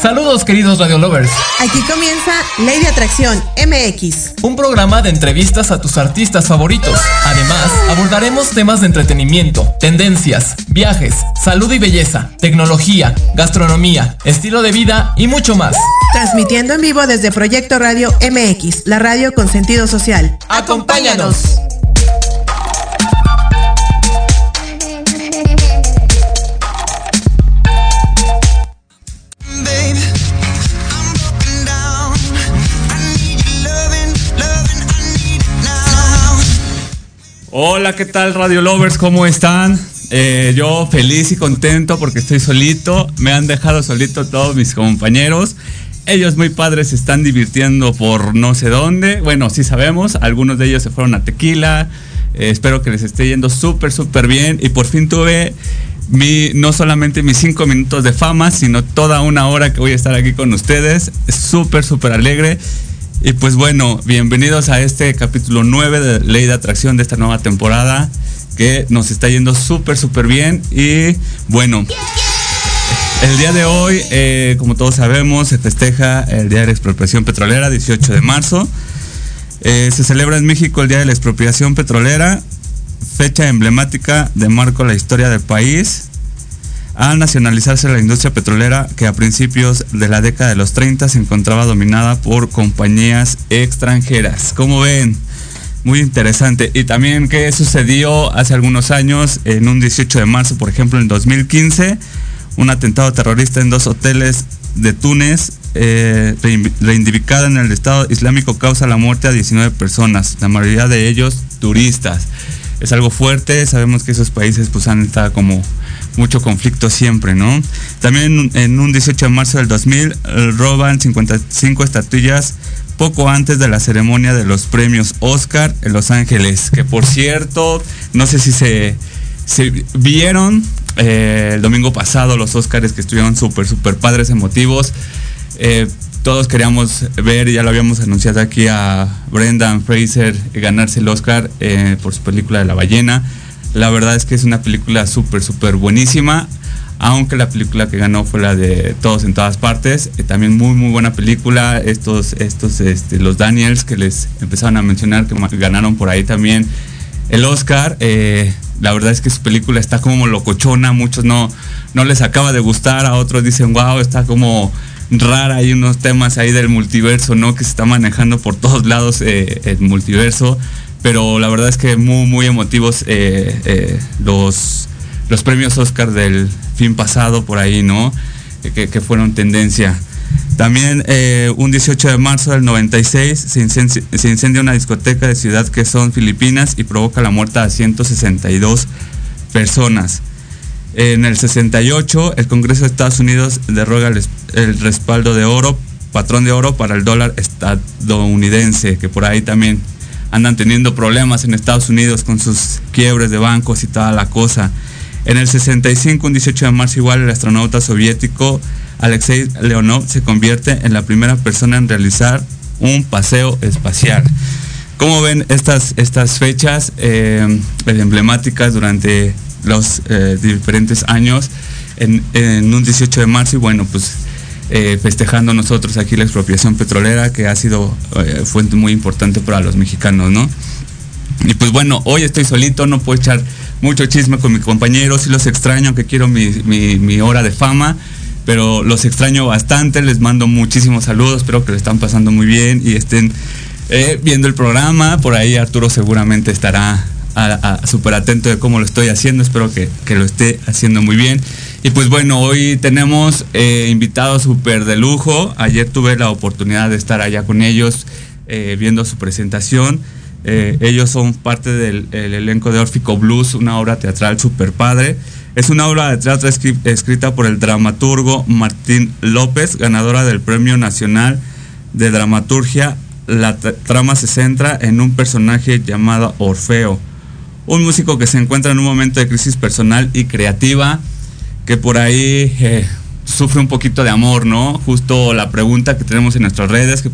Saludos queridos Radio Lovers. Aquí comienza Ley de Atracción MX. Un programa de entrevistas a tus artistas favoritos. Además, abordaremos temas de entretenimiento, tendencias, viajes, salud y belleza, tecnología, gastronomía, estilo de vida y mucho más. Transmitiendo en vivo desde Proyecto Radio MX, la radio con sentido social. Acompáñanos. Hola, ¿qué tal Radio Lovers? ¿Cómo están? Eh, yo feliz y contento porque estoy solito. Me han dejado solito todos mis compañeros. Ellos muy padres se están divirtiendo por no sé dónde. Bueno, sí sabemos. Algunos de ellos se fueron a Tequila. Eh, espero que les esté yendo súper, súper bien. Y por fin tuve mi, no solamente mis cinco minutos de fama, sino toda una hora que voy a estar aquí con ustedes. Súper, súper alegre. Y pues bueno, bienvenidos a este capítulo 9 de Ley de Atracción de esta nueva temporada que nos está yendo súper, súper bien. Y bueno, el día de hoy, eh, como todos sabemos, se festeja el Día de la Expropiación Petrolera, 18 de marzo. Eh, se celebra en México el Día de la Expropiación Petrolera, fecha emblemática de marco la historia del país al nacionalizarse la industria petrolera que a principios de la década de los 30 se encontraba dominada por compañías extranjeras. Como ven, muy interesante. Y también qué sucedió hace algunos años, en un 18 de marzo, por ejemplo, en 2015, un atentado terrorista en dos hoteles de Túnez, eh, reivindicada en el Estado Islámico, causa la muerte a 19 personas, la mayoría de ellos turistas. Es algo fuerte, sabemos que esos países pues han estado como mucho conflicto siempre, ¿no? También en un 18 de marzo del 2000 eh, roban 55 estatuillas poco antes de la ceremonia de los premios Oscar en Los Ángeles, que por cierto, no sé si se, vieron eh, el domingo pasado los Oscars que estuvieron súper, súper padres, emotivos. Eh, todos queríamos ver, ya lo habíamos anunciado aquí a Brendan Fraser ganarse el Oscar por su película de la ballena. La verdad es que es una película súper, súper buenísima. Aunque la película que ganó fue la de Todos en todas partes. Eh, también muy, muy buena película. Estos, estos, este, los Daniels que les empezaron a mencionar, que ganaron por ahí también el Oscar. Eh, la verdad es que su película está como locochona. Muchos no, no les acaba de gustar. A otros dicen, wow, está como rara. Hay unos temas ahí del multiverso, ¿no? Que se está manejando por todos lados eh, el multiverso pero la verdad es que muy, muy emotivos eh, eh, los, los premios Oscar del fin pasado por ahí, ¿no? Que, fueron tendencia. También un 18 de marzo del 96 se incendia, una discoteca de Ciudad que son Filipinas y provoca la muerte de 162 personas. En el 68 el Congreso de Estados Unidos derroga el respaldo de oro, patrón de oro para el dólar estadounidense, que por ahí también andan teniendo problemas en Estados Unidos con sus quiebres de bancos y toda la cosa. En el 65, un 18 de marzo igual, el astronauta soviético Alexei Leonov se convierte en la primera persona en realizar un paseo espacial. ¿Cómo ven estas, estas fechas eh, emblemáticas durante los eh, diferentes años en, un 18 de marzo? Y bueno, pues eh, festejando nosotros aquí la expropiación petrolera que ha sido eh, fuente muy importante para los mexicanos, ¿no? Y pues bueno, hoy estoy solito, no puedo echar mucho chisme con mis compañeros, y los extraño, que quiero mi, hora de fama, pero los extraño bastante, les mando muchísimos saludos, espero que lo están pasando muy bien y estén viendo el programa, por ahí Arturo seguramente estará súper atento de cómo lo estoy haciendo, espero que, que lo esté haciendo muy bien. Y pues bueno, hoy tenemos eh, invitados súper de lujo. Ayer tuve la oportunidad de estar allá con ellos eh, viendo su presentación. Eh, ellos son parte del elenco de Orfico Blues, una obra teatral súper padre. Es una obra de teatro escrita por el dramaturgo Martín López, ganadora del Premio Nacional de Dramaturgia. La trama se centra en un personaje llamado Orfeo, un músico que se encuentra en un momento de crisis personal y creativa que por ahí, eh, sufre un poquito de amor, ¿no? Justo la pregunta que tenemos en nuestras redes, que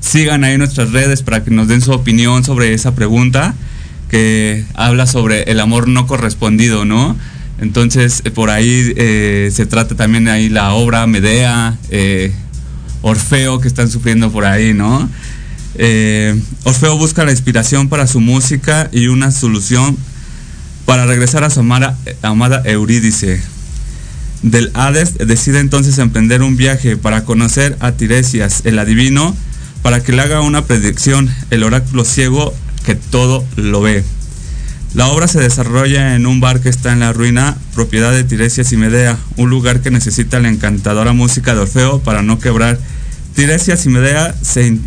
sigan ahí nuestras redes para que nos den su opinión sobre esa pregunta que habla sobre el amor no correspondido, ¿no? Entonces, eh, por ahí eh, se trata también ahí la obra Medea, Orfeo que están sufriendo por ahí, ¿no? Orfeo busca la inspiración para su música y una solución para regresar a su amada, amada Eurídice. Del Hades decide entonces emprender un viaje para conocer a Tiresias, el adivino, para que le haga una predicción, el oráculo ciego que todo lo ve. La obra se desarrolla en un bar que está en la ruina, propiedad de Tiresias y Medea, un lugar que necesita la encantadora música de Orfeo para no quebrar. Tiresias y Medea se,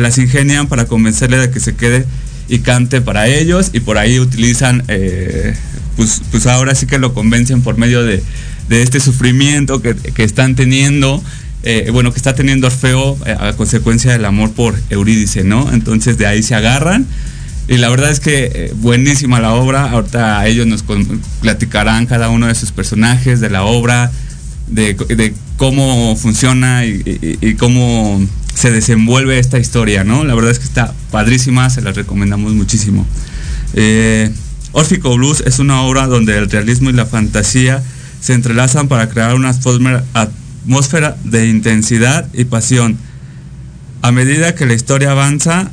las ingenian para convencerle de que se quede y cante para ellos y por ahí utilizan, eh, pues, pues, ahora sí que lo convencen por medio de, este sufrimiento que, que están teniendo eh, bueno, que está teniendo Orfeo eh, a consecuencia del amor por Eurídice, ¿no? Entonces de ahí se agarran. Y la verdad es que buenísima la obra. Ahorita ellos nos platicarán cada uno de sus personajes, de la obra, de, cómo funciona y, cómo se desenvuelve esta historia, ¿no? La verdad es que está padrísima, se la recomendamos muchísimo. Eh, Orfico Blues es una obra donde el realismo y la fantasía se entrelazan para crear una atmósfera de intensidad y pasión. A medida que la historia avanza,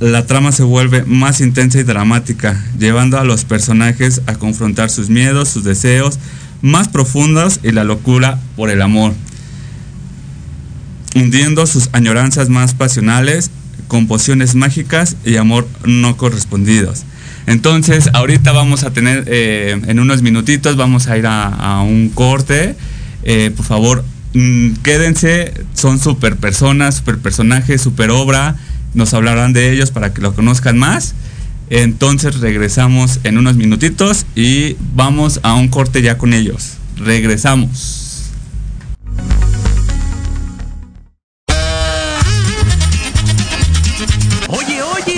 la trama se vuelve más intensa y dramática, llevando a los personajes a confrontar sus miedos, sus deseos más profundos y la locura por el amor, hundiendo sus añoranzas más pasionales con pociones mágicas y amor no correspondidos. Entonces, ahorita vamos a tener, eh, en unos minutitos, vamos a ir a, un corte. Eh, por favor, Mm, quédense, son super personas, super personajes, super obra. Nos hablarán de ellos para que lo conozcan más. Entonces regresamos en unos minutitos y vamos a un corte ya con ellos. Regresamos.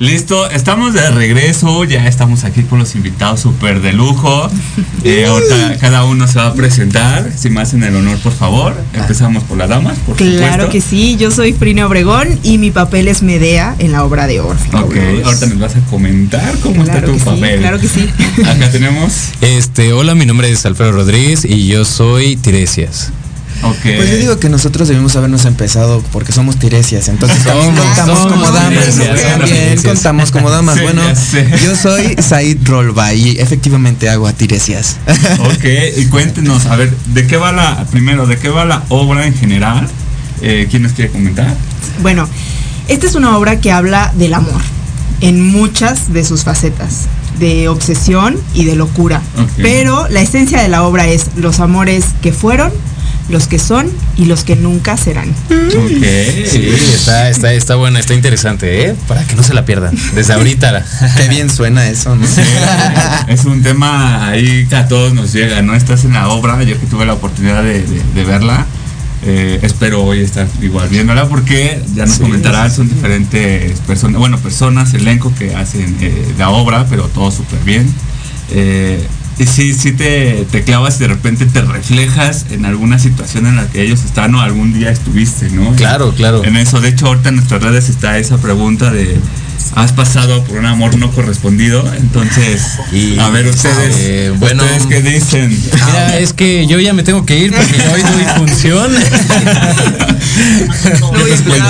Listo, estamos de regreso, ya estamos aquí con los invitados súper de lujo. Eh, ahorita cada uno se va a presentar, si me hacen el honor, por favor. Empezamos por las damas, por Claro supuesto. que sí, yo soy Frina Obregón y mi papel es Medea en la obra de Orfeo. Ok, ahorita nos vas a comentar cómo está tu que sí, papel. claro que sí. Acá tenemos. Este, hola, mi nombre es Alfredo Rodríguez y yo soy Tiresias. Pues yo digo que nosotros debimos habernos empezado porque somos tiresias, entonces también Somos, contamos somos como damas. También contamos como damas. Sí, bueno, yo soy Said Rolba y efectivamente hago a tiresias. Ok, y cuéntenos, a ver, ¿de qué va la, primero, de qué va la obra en general? Eh, ¿Quién nos quiere comentar? Bueno, esta es una obra que habla del amor en muchas de sus facetas, de obsesión y de locura. Pero la esencia de la obra es los amores que fueron, los que son y los que nunca serán. Ok. Sí, está, está, está buena, está interesante, ¿eh? Para que no se la pierdan. Desde ahorita. Qué bien suena eso, ¿no? Sí, es un tema ahí que a todos nos llega, ¿no? Estás en la obra, yo que tuve la oportunidad de, de- de verla, eh, espero hoy estar igual viéndola porque ya nos comentarán, son diferentes personas, bueno, personas, elenco que hacen eh, la obra, pero todo súper bien. Eh, sí, sí te, te clavas y de repente te reflejas en alguna situación en la que ellos están o algún día estuviste, ¿no? Claro, claro. En eso, de hecho, ahorita en nuestras redes está esa pregunta de ¿has pasado por un amor no correspondido? Entonces, Y, a ver ustedes, eh, bueno, ustedes qué dicen. Mira, es que yo ya me tengo que ir porque hoy doy función.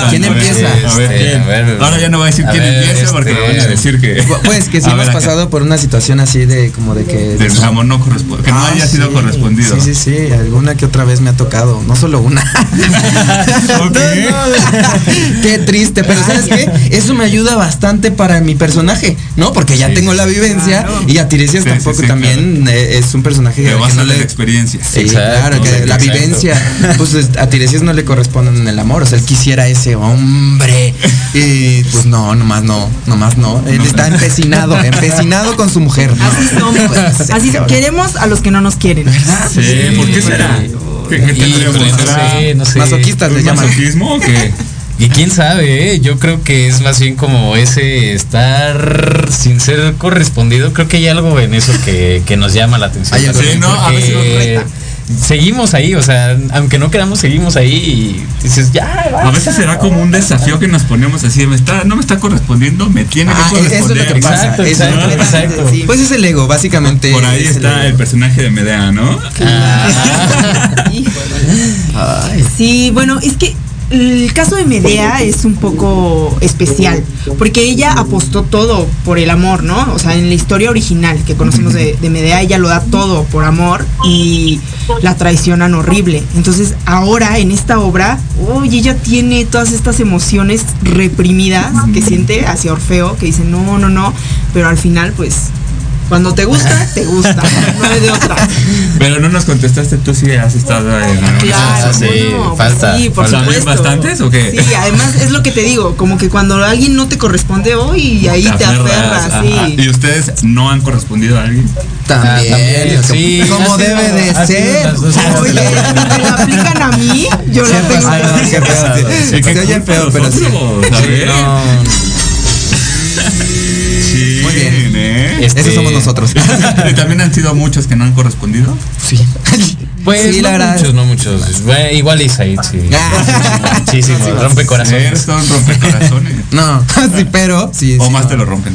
¿Quién A ver, empieza? A ver, Este, ¿quién? a ver, Ahora ya no voy a decir a quién ver, empieza porque me este, van a decir que Pues que si A hemos acá. pasado por una situación así de como de que del amor no correspondido, que no Ah, haya sido sí. correspondido. Sí, sí, sí, alguna que otra vez me ha tocado, no solo una. Ok. qué triste, pero ¿sabes qué? Eso me ayuda bastante para mi personaje, ¿no? Porque ya Sí, tengo la vivencia Claro. y a Tiresias Sí, sí, tampoco sí, también eh, es un personaje Te que vas no a la le- experiencia. Sí, Exacto, claro, que la exacto. vivencia, pues es- a Tiresias no le corresponde en el amor, o sea, él quisiera ese hombre y pues no, nomás no, nomás no, él No. está empecinado, empecinado con su mujer. ¿no? Así somos. Así cabrón. queremos a los que no nos quieren. Sí, ¿por qué será? ¿Qué, qué? Híjole, no ¿Será sé, no sé. Masoquistas le ¿Un llaman. masoquismo o qué? Y quién sabe, ¿eh? yo creo que es más bien como ese estar sin ser correspondido. Creo que hay algo en eso que, que nos llama la atención. A veces. Seguimos ahí, o sea, aunque no queramos, seguimos ahí y dices, ya, A veces será como un desafío que nos ponemos así, me está, no me está correspondiendo, me tiene que Ah, eso es lo corresponder. que pasa. Exacto, eso es lo que exacto, pasa. exacto. Sí. Pues es el ego, básicamente. Por ahí es está el personaje de Medea, ¿no? Ay, Sí, bueno, es que el caso de Medea es un poco especial, porque ella apostó todo por el amor, ¿no? O sea, en la historia original que conocemos de, de Medea, ella lo da todo por amor y la traicionan horrible. Entonces, ahora en esta obra, oye, ella tiene todas estas emociones reprimidas que siente hacia Orfeo, que dice, no, no, no, pero al final, pues, cuando te gusta, te gusta, no hay de otra. Pero no nos contestaste, tú sí has estado en alguna Claro, Sí, ¿cómo no? falta, Pues sí, por falta. supuesto. ¿También bastantes o qué? Sí, además es lo que te digo, como que cuando alguien no te corresponde hoy, ahí te, aferras, ajá. sí. ¿Y ustedes no han correspondido a alguien? También, Ah, también, sí. como debe sido- de ser. Oye, me la aplican a mí, yo la Qué tengo. Sí, Se qué oye culpa feo, pero. No, Sí, Muy bien. ¿Eh? Este- Esos somos nosotros. ¿Y también han sido muchos que no han correspondido? Sí. Pues Sí, la no verdad. muchos, no muchos. Bueno, igual Isaid, sí. Ah. Muchísimo, rompe Eres corazones. un rompecorazones. No, sí, pero sí. O sí, más no. te lo rompen.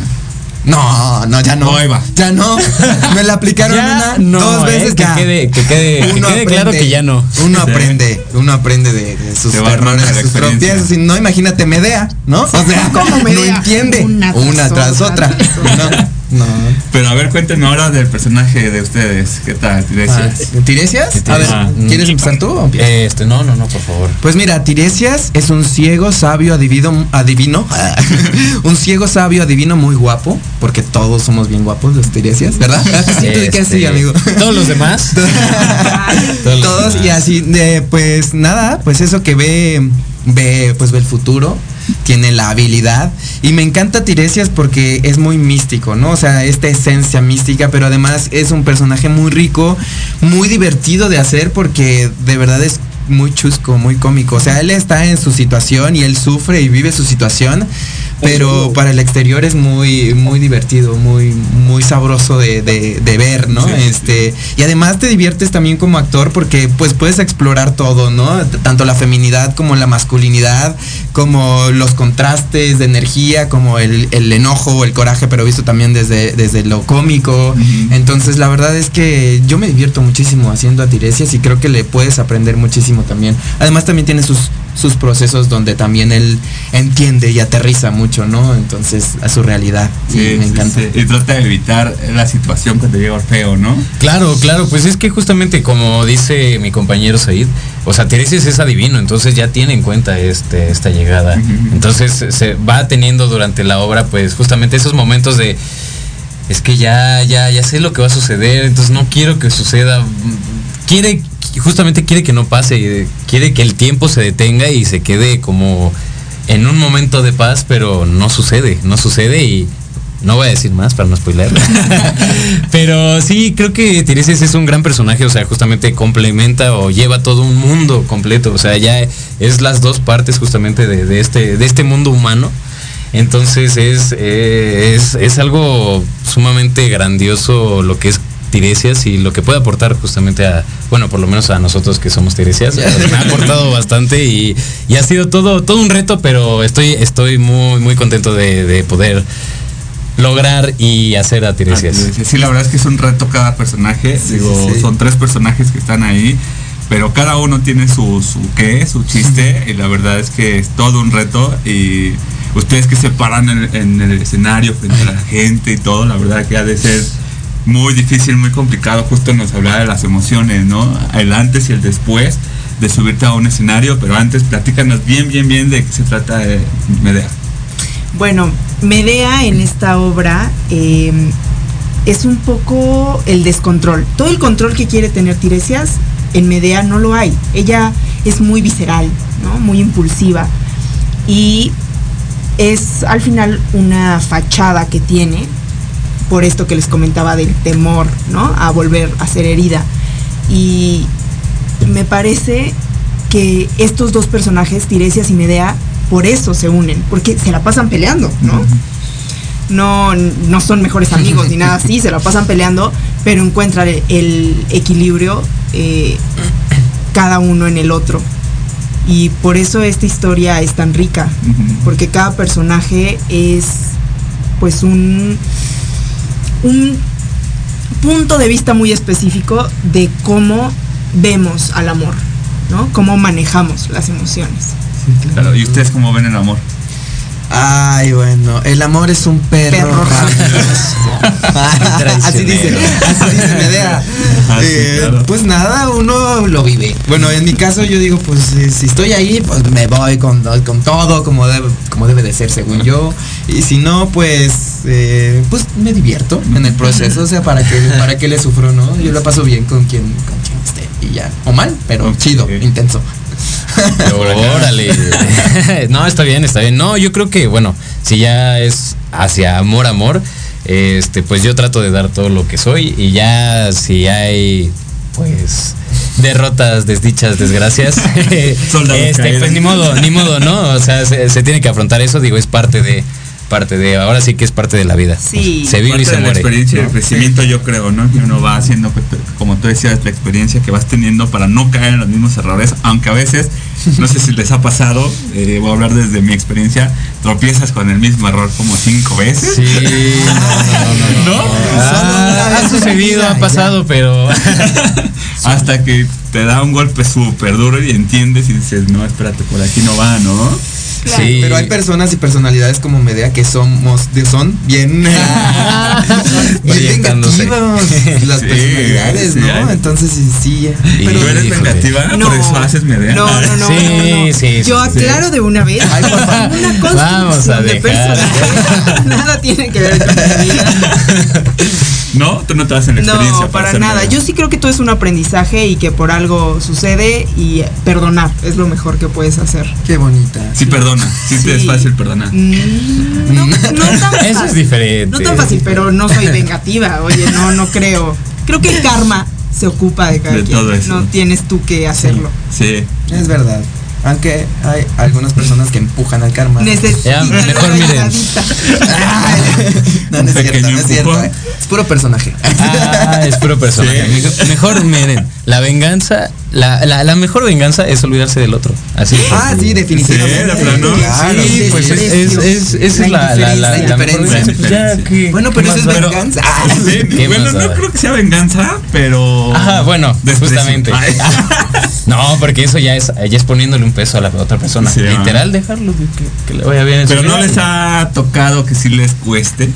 No, no, ya no. No, ahí va. Ya no. Me la aplicaron Ya una, no, dos eh, veces que ya. quede, que quede, que quede claro aprende. que ya no. Uno Sí. aprende, uno aprende de, de sus errores, la sus experiencia. tropiezos. Si no, imagínate Medea, ¿no? O sea, ¿Cómo no Medea? entiende. Una Una, tras tras otra, otra. No. Pero a ver, cuéntenme ahora del personaje de ustedes. ¿Qué tal, Tiresias? ¿Tiresias? A ver, Ah. ¿quieres empezar tú o? Este, no, no, no, por favor. Pues mira, Tiresias es un ciego, sabio, adivino, adivino, un ciego, sabio, adivino, muy guapo, porque todos somos bien guapos los Tiresias, ¿verdad? Sí, tú di que sí, Este, amigo. Todos los demás. Todos los y así, de, pues nada, pues eso que ve, ve, pues ve el futuro, tiene la habilidad y me encanta Tiresias porque es muy místico, ¿no? O sea, esta esencia mística, pero además es un personaje muy rico, muy divertido de hacer porque de verdad es muy chusco, muy cómico. O sea, él está en su situación y él sufre y vive su situación, pero para el exterior es muy, muy divertido, muy, muy sabroso de, de- de ver, ¿no? este, y además te diviertes también como actor porque pues puedes explorar todo, ¿no? Tanto la feminidad como la masculinidad, como los contrastes de energía, como el, el enojo, el coraje, pero visto también desde, desde lo cómico. Entonces la verdad es que yo me divierto muchísimo haciendo a Tiresias y creo que le puedes aprender muchísimo también. Además también tiene sus, sus procesos donde también él entiende y aterriza mucho, ¿no? Entonces a su realidad. Sí, Sí, me sí, encanta. sí. Y trata de evitar la situación cuando llega Orfeo, ¿no? Claro, claro, pues es que justamente como dice mi compañero Said, o sea, Tiresias es adivino, entonces ya tiene en cuenta este, esta llegada. Entonces se va teniendo durante la obra, pues justamente esos momentos de es que ya, ya, ya sé lo que va a suceder, entonces no quiero que suceda. Quiere, justamente quiere que no pase, y quiere que el tiempo se detenga y se quede como en un momento de paz, pero no sucede, no sucede y no voy a decir más para no spoiler. Pero sí, creo que Tiresias es un gran personaje, o sea, justamente complementa o lleva todo un mundo completo, o sea, ya es las dos partes justamente de, de este, de este mundo humano. Entonces es, eh, es, es algo sumamente grandioso lo que es Tiresias y lo que puede aportar justamente a, bueno, por lo menos a nosotros que somos Tiresias, me ha aportado bastante y, y ha sido todo, todo un reto, pero estoy, estoy muy, muy contento de, de poder lograr y hacer a Tiresias. Sí, la verdad es que es un reto cada personaje. Digo, sí. son tres personajes que están ahí, pero cada uno tiene su, su qué, su chiste, y la verdad es que es todo un reto. Y ustedes que se paran en, en el escenario frente a la gente y todo, la verdad que ha de ser muy difícil, muy complicado. Justo nos hablaba de las emociones, ¿no? El antes y el después de subirte a un escenario, pero antes platícanos bien, bien, bien de qué se trata de Medea. Bueno, Medea en esta obra eh, es un poco el descontrol. Todo el control que quiere tener Tiresias, en Medea no lo hay. Ella es muy visceral, ¿no? muy impulsiva. Y es al final una fachada que tiene, por esto que les comentaba del temor, ¿no? A volver a ser herida. Y me parece que estos dos personajes, Tiresias y Medea, por eso se unen, porque se la pasan peleando, ¿no? No, no son mejores amigos ni nada así, se la pasan peleando, pero encuentran el, el equilibrio eh, cada uno en el otro. Y por eso esta historia es tan rica, porque cada personaje es pues un, un punto de vista muy específico de cómo vemos al amor, ¿no? Cómo manejamos las emociones. Claro, ¿Y ustedes cómo ven el amor? Ay, bueno, el amor es un perro, Perro así dice, así dice Medea. Ah, Eh, claro. Pues nada, uno lo vive. Bueno, en mi caso yo digo, pues eh, si estoy ahí, pues me voy con, con todo como debe, como debe de ser según yo. Y si no, pues eh, pues me divierto en el proceso. O sea, para que para que le sufro, ¿no? Yo la paso bien con quien con quien esté y ya. O mal, pero chido, intenso. Órale. no, está bien, está bien. No, yo creo que, bueno, si ya es hacia amor, amor, este, pues yo trato de dar todo lo que soy y ya si hay, pues, derrotas, desdichas, desgracias, este, pues ni modo, ni modo, ¿no? O sea, se, se tiene que afrontar eso, digo, es parte de, parte de, ahora sí que es parte de la vida. Sí. Se vive y se de la muere. experiencia ¿no? el crecimiento yo creo, ¿no? Que uno va haciendo, pues, como tú decías, la experiencia que vas teniendo para no caer en los mismos errores, aunque a veces, no sé si les ha pasado, eh, voy a hablar desde mi experiencia, tropiezas con el mismo error como cinco veces. Sí, no, no, no, no. ¿No? Ah, ha sucedido, ha pasado, pero Hasta que te da un golpe súper duro y entiendes y dices, no, espérate, por aquí no va, ¿no? Sí. Pero hay personas y personalidades como Medea que somos, de- son bien, bien vengativas las Sí, personalidades, sí, ¿no? hay- Entonces sí, sí. Y- ¿Tú eres vengativa? No, Por eso haces Medea. No, no, no. Sí, no, no. sí, sí, Yo sí. aclaro de una vez. Ay, favor. Una construcción Vamos a de dejar. personaje. Nada tiene que ver con mi vida. ¿No? Tú no te das en la experiencia. No, para nada. Yo sí creo que todo es un aprendizaje y que por algo sucede y perdonar es lo mejor que puedes hacer. Qué bonita. Sí, perdona. Sí, te es Sí. fácil perdonar. Mm, No, no tan fácil. Eso es diferente. No tan fácil, pero no soy vengativa. Oye, no, no creo. Creo que el karma se ocupa de cada De quien. todo eso. No tienes tú que hacerlo. Sí. Es verdad. Aunque hay algunas personas que empujan al karma. Mejor miren. no, no es cierto, no es cierto. eh. Es puro personaje. Ah, es puro personaje. Mejor, miren, la venganza, la, la, la mejor venganza es olvidarse del otro. Así. Ah, sí, definitivamente. Sí, de plano. Claro, sí, sí, pues es, sí. es, es- esa es la, la, mejor venganza. Pues ya, ¿qué- Bueno, pero eso es venganza. Ah, Sí, ¿Qué bueno, más no creo que sea venganza, pero. Ajá, bueno, desprecio. justamente. No, porque eso ya es, ya es poniéndole un peso a la otra persona. Sí, Literal, dejarlo que, le vaya bien en Pero no les ha tocado que sí les cueste.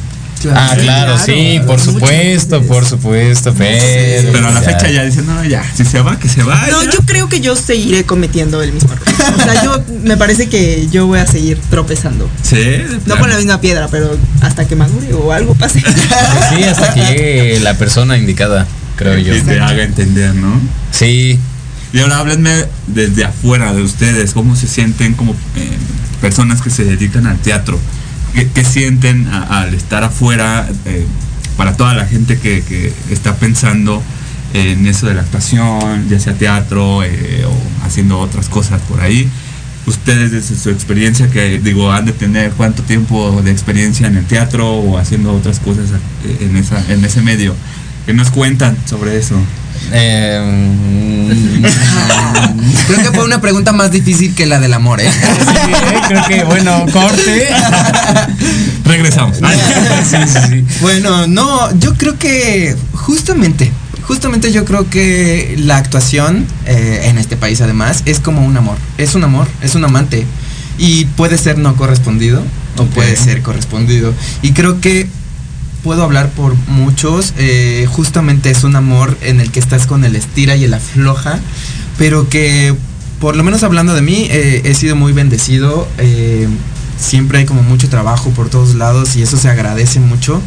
Ah, claro, Claro, sí, por supuesto, por supuesto, pero. Pero a la fecha ya dicen, no, ya, si se va, que se va. No, ya. yo creo que yo seguiré cometiendo el mismo error. O sea, yo me parece que yo voy a seguir tropezando. Sí, No con la misma piedra, pero hasta que madure o algo pase. Pues sí, hasta que llegue la persona indicada, creo yo. Que te haga entender, ¿no? Sí, Y ahora háblenme desde afuera de ustedes, cómo se sienten como eh, personas que se dedican al teatro. ¿Qué, sienten al estar afuera eh, para toda la gente que, que está pensando en eso de la actuación, ya sea teatro eh, o haciendo otras cosas por ahí? Ustedes desde su experiencia, que digo, han de tener cuánto tiempo de experiencia en el teatro o haciendo otras cosas eh, en, ese medio. ¿Qué nos cuentan sobre eso? Eh, Creo que fue una pregunta más difícil que la del amor, ¿eh? creo que, bueno, corte. Regresamos. sí, sí, sí. Bueno, no, yo creo que justamente, justamente yo creo que la actuación eh, en este país además es como un amor, es un amor, es un amante y puede ser no correspondido o puede ser correspondido y creo que puedo hablar por muchos, eh, justamente es un amor en el que estás con el estira y el afloja, pero que por lo menos hablando de mí, eh, he sido muy bendecido. eh, siempre hay como mucho trabajo por todos lados y eso se agradece mucho.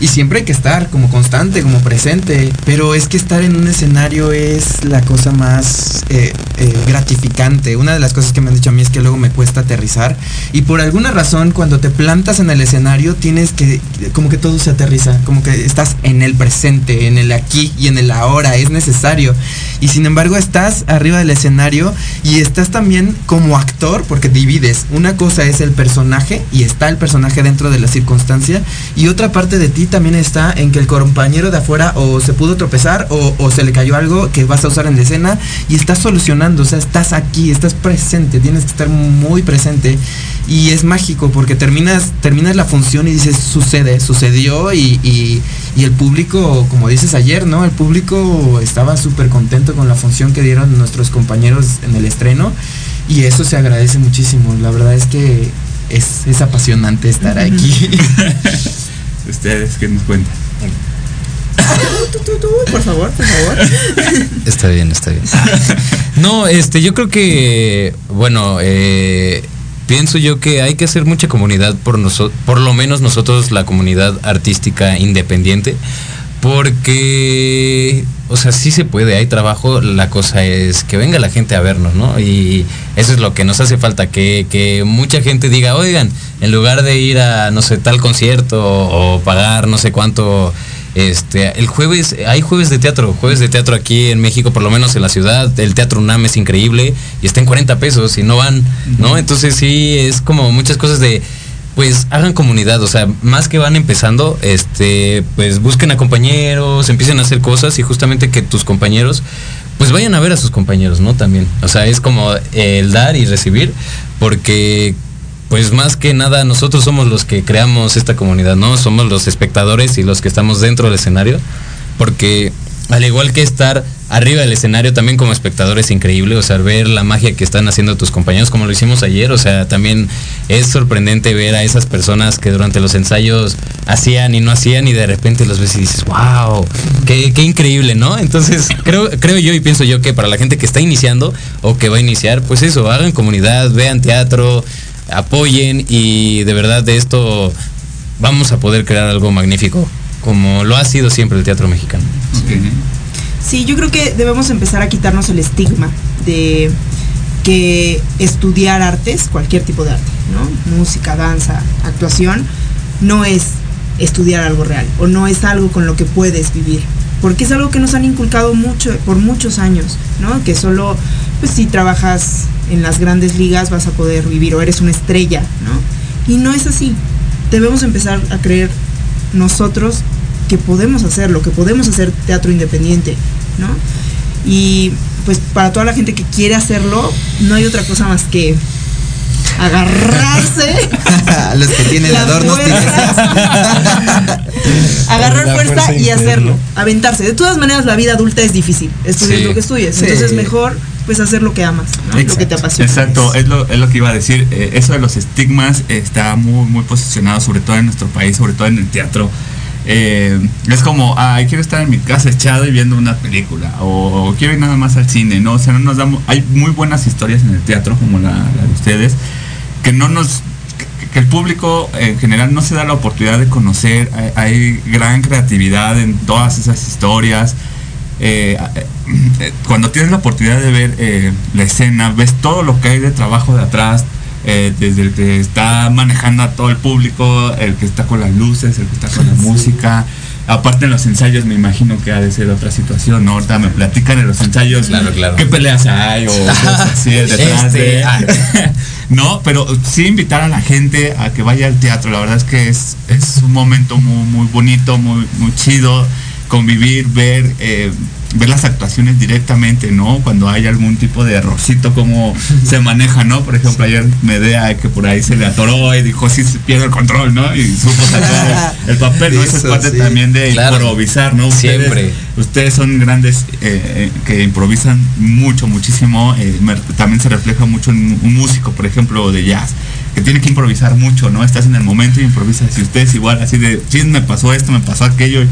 Y siempre hay que estar como constante, como presente. Pero es que estar en un escenario es la cosa más eh, eh, gratificante. Una de las cosas que me han dicho a mí es que luego me cuesta aterrizar. Y por alguna razón, cuando te plantas en el escenario, tienes que, como que todo se aterriza. Como que estás en el presente, en el aquí y en el ahora. Es necesario. Y sin embargo, estás arriba del escenario y estás también como actor, porque divides. Una cosa es el personaje y está el personaje dentro de la circunstancia. Y otra parte de ti también está en que el compañero de afuera o se pudo tropezar o, o se le cayó algo que vas a usar en la escena y estás solucionando. O sea, estás aquí, estás presente, tienes que estar muy presente. Y es mágico porque terminas, terminas la función y dices, sucede, sucedió y, y- y el público, como dices ayer, ¿no? El público estaba súper contento con la función que dieron nuestros compañeros en el estreno y eso se agradece muchísimo. La verdad es que es, es apasionante estar aquí. Ustedes, ¿qué nos cuentan? Por favor, por favor. Está bien, está bien. No, este, yo creo que, bueno, eh, pienso yo que hay que hacer mucha comunidad por nosotros, por lo menos nosotros, la comunidad artística independiente, porque, o sea, sí se puede, hay trabajo, la cosa es que venga la gente a vernos, ¿no? Y eso es lo que nos hace falta, que, que mucha gente diga, oigan, en lugar de ir a, no sé, tal concierto o pagar no sé cuánto este, el jueves, hay jueves de teatro, jueves de teatro aquí en México, por lo menos en la ciudad. El teatro UNAM es increíble y está en 40 pesos y no van, ¿no? Entonces sí, es como muchas cosas de, pues hagan comunidad, o sea, más que van empezando, este, pues busquen a compañeros, empiecen a hacer cosas y justamente que tus compañeros, pues vayan a ver a sus compañeros, ¿no? También, o sea, es como el dar y recibir, porque pues más que nada nosotros somos los que creamos esta comunidad, ¿no? Somos los espectadores y los que estamos dentro del escenario, porque al igual que estar arriba del escenario también como espectador es increíble, o sea, ver la magia que están haciendo tus compañeros como lo hicimos ayer, o sea, también es sorprendente ver a esas personas que durante los ensayos hacían y no hacían y de repente los ves y dices, wow, qué, qué increíble, ¿no? Entonces, creo, creo yo y pienso yo que para la gente que está iniciando o que va a iniciar, pues eso, hagan comunidad, vean teatro, apoyen y de verdad de esto vamos a poder crear algo magnífico, como lo ha sido siempre el teatro mexicano. Sí, yo creo que debemos empezar a quitarnos el estigma de que estudiar artes, cualquier tipo de arte, ¿no? Música, danza, actuación, no es estudiar algo real o no es algo con lo que puedes vivir. porque es algo que nos han inculcado mucho por muchos años, ¿no? Que solo, pues si trabajas en las grandes ligas vas a poder vivir o eres una estrella, ¿no? Y no es así. Debemos empezar a creer nosotros que podemos hacerlo, que podemos hacer teatro independiente, ¿no? Y pues para toda la gente que quiere hacerlo, no hay otra cosa más que agarrarse. Los que tienen la adornos agarrar La fuerza fuerza y hacerlo, aventarse. De todas maneras, la vida adulta es difícil. Estudies Sí. lo que estudies. Sí. Entonces, mejor pues hacer lo que amas, ¿no? lo que te apasiona. Exacto, es lo, es lo que iba a decir. Eh, eso de los estigmas está muy, muy posicionado, sobre todo en nuestro país, sobre todo en el teatro. Eh, es como, ay, quiero estar en mi casa echado y viendo una película, o, quiero ir nada más al cine, ¿no? O sea, no nos damos. Hay muy buenas historias en el teatro, como la, la de ustedes, que no nos. que- que el público en general no se da la oportunidad de conocer. Hay, hay gran creatividad en todas esas historias. Eh, eh, cuando tienes la oportunidad de ver eh, la escena, ves todo lo que hay de trabajo de atrás, eh, desde el que está manejando a todo el público, el que está con las luces, el que está con la música. Aparte en los ensayos me imagino que ha de ser otra situación, ¿no? Ahorita me platican en los ensayos Claro, claro. qué peleas hay o cosas así detrás Este, de... ah. no, pero sí invitar a la gente a que vaya al teatro. La verdad es que es, es un momento muy, muy bonito, muy, muy chido. Convivir, ver, eh, ver las actuaciones directamente, ¿no? Cuando hay algún tipo de errorcito, cómo se maneja, ¿no? Por ejemplo, ayer Medea que por ahí se le atoró y dijo, sí, se pierde el control, ¿no? Y supo sacar el, el papel, ¿no? Eso es parte sí. también de Claro. improvisar, ¿no? Ustedes- Siempre. Ustedes son grandes eh, eh, que improvisan mucho, muchísimo. eh, me- también se refleja mucho en un músico, por ejemplo, de jazz, que tiene que improvisar mucho, ¿no? Estás en el momento y improvisas. Si ustedes igual, así de, sí, me pasó esto, me pasó aquello.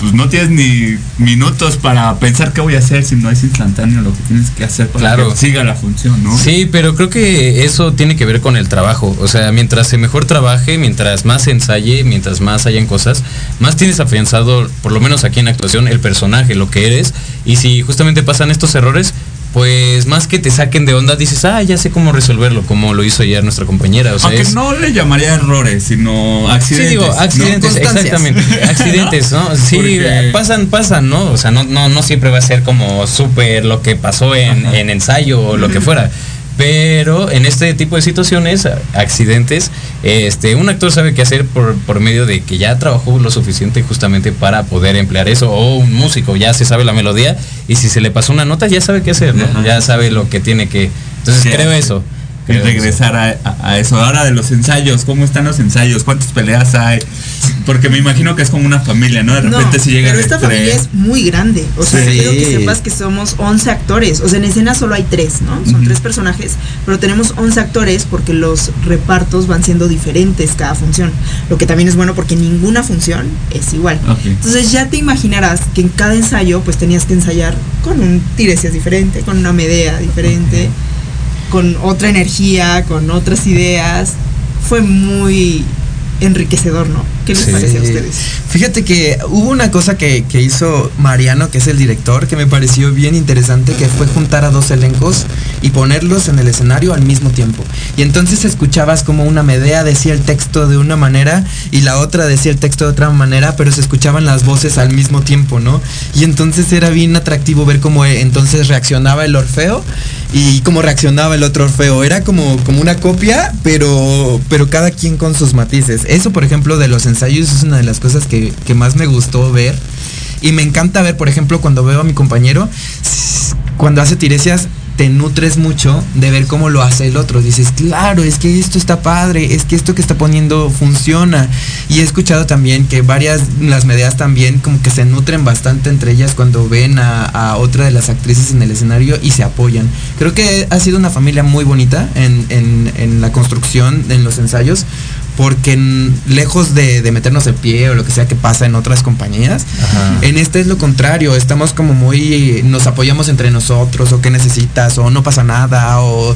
Pues no tienes ni minutos para pensar qué voy a hacer, sino es instantáneo lo que tienes que hacer para Claro. que siga la función, ¿no? Sí, pero creo que eso tiene que ver con el trabajo. O sea, mientras se mejor trabaje, mientras más se ensaye, mientras más hayan cosas, más tienes afianzado, por lo menos aquí en actuación, el personaje, lo que eres. Y si justamente pasan estos errores, pues más que te saquen de onda, dices, ah, ya sé cómo resolverlo, como lo hizo ayer nuestra compañera. O sea, Aunque es- no le llamaría errores, sino Sí, accidentes. digo, ¿no? accidentes, exactamente. Accidentes, ¿no? Sí, Porque- pasan, pasan, ¿no? O sea, no, no, no siempre va a ser como súper lo que pasó en, en ensayo o lo que fuera. Pero en este tipo de situaciones, accidentes, este, un actor sabe qué hacer por, por medio de que ya trabajó lo suficiente justamente para poder emplear eso. O un músico ya se sabe la melodía y si se le pasó una nota ya sabe qué hacer, ¿no? Ya sabe lo que tiene que. Entonces creo eso. Y regresar a, a- a eso. Ahora de los ensayos, ¿cómo están los ensayos? ¿Cuántas peleas hay? Porque me imagino que es como una familia, ¿no? De repente no, si llega pero esta tres. familia es muy grande. O sea, Sí. quiero que sepas que somos 11 actores. O sea, en escena solo hay tres, ¿no? Son tres personajes, pero tenemos 11 actores porque los repartos van siendo diferentes cada función. Lo que también es bueno porque ninguna función es igual. Entonces ya te imaginarás que en cada ensayo pues tenías que ensayar con un tiresias diferente, con una medea diferente, con otra energía, con otras ideas. Fue muy enriquecedor, ¿no? ¿Qué les Sí. parece a ustedes? Fíjate que hubo una cosa que, que hizo Mariano, que es el director, que me pareció bien interesante, que fue juntar a dos elencos y ponerlos en el escenario al mismo tiempo. Y entonces escuchabas como una Medea decía el texto de una manera y la otra decía el texto de otra manera, pero se escuchaban las voces al mismo tiempo, ¿no? Y entonces era bien atractivo ver cómo eh, entonces reaccionaba el Orfeo y cómo reaccionaba el otro Orfeo. Era como, como una copia, pero, pero cada quien con sus matices. Eso, por ejemplo, de los ensayos es una de las cosas que, que más me gustó ver. Y me encanta ver, por ejemplo, cuando veo a mi compañero, cuando hace tiresias, te nutres mucho de ver cómo lo hace el otro. Dices, claro, es que esto está padre, es que esto que está poniendo funciona. Y he escuchado también que varias, las medias también, como que se nutren bastante entre ellas cuando ven a, a otra de las actrices en el escenario y se apoyan. Creo que ha sido una familia muy bonita en, en- en la construcción, en los ensayos, porque en- lejos de, de meternos el pie o lo que sea que pasa en otras compañías, Ajá. en este es lo contrario, estamos como muy, nos apoyamos entre nosotros, o qué necesitas, o no pasa nada, o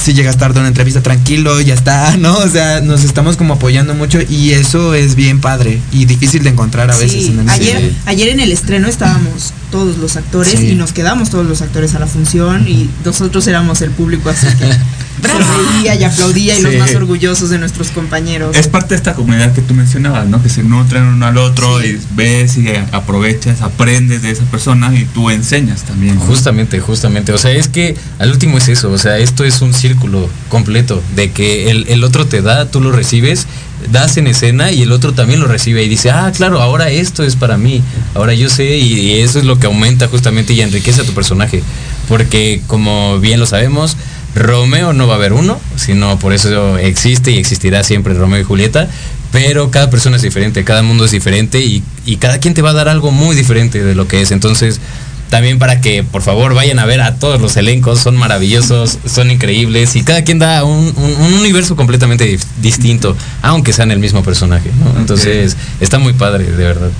si llegas tarde a una entrevista tranquilo, ya está, ¿no? O sea, nos estamos como apoyando mucho y eso es bien padre y difícil de encontrar a veces Sí, en el ayer, Sí. ayer en el estreno estábamos todos los actores Sí. y nos quedamos todos los actores a la función y nosotros éramos el público, así que sonreía y aplaudía y los más orgullosos de nuestros compañeros. Es parte de esta comunidad que tú mencionabas, ¿no? Que se nutren uno al otro Sí. y ves y aprovechas, aprendes de esa persona y tú enseñas también. ¿no? Justamente, justamente. O sea, es que al último es eso. O sea, esto es un círculo completo de que el, el otro te da, tú lo recibes, das en escena y el otro también lo recibe y dice, ah, claro, ahora esto es para mí. Ahora yo sé y, y eso es lo que aumenta justamente y enriquece a tu personaje. Porque como bien lo sabemos, Romeo no va a haber uno, sino por eso existe y existirá siempre Romeo y Julieta. Pero cada persona es diferente, cada mundo es diferente y, y cada quien te va a dar algo muy diferente de lo que es. Entonces, también para que por favor vayan a ver a todos los elencos, son maravillosos, son increíbles y cada quien da un, un- un universo completamente distinto, aunque sean el mismo personaje, ¿no? Entonces está muy padre, de verdad.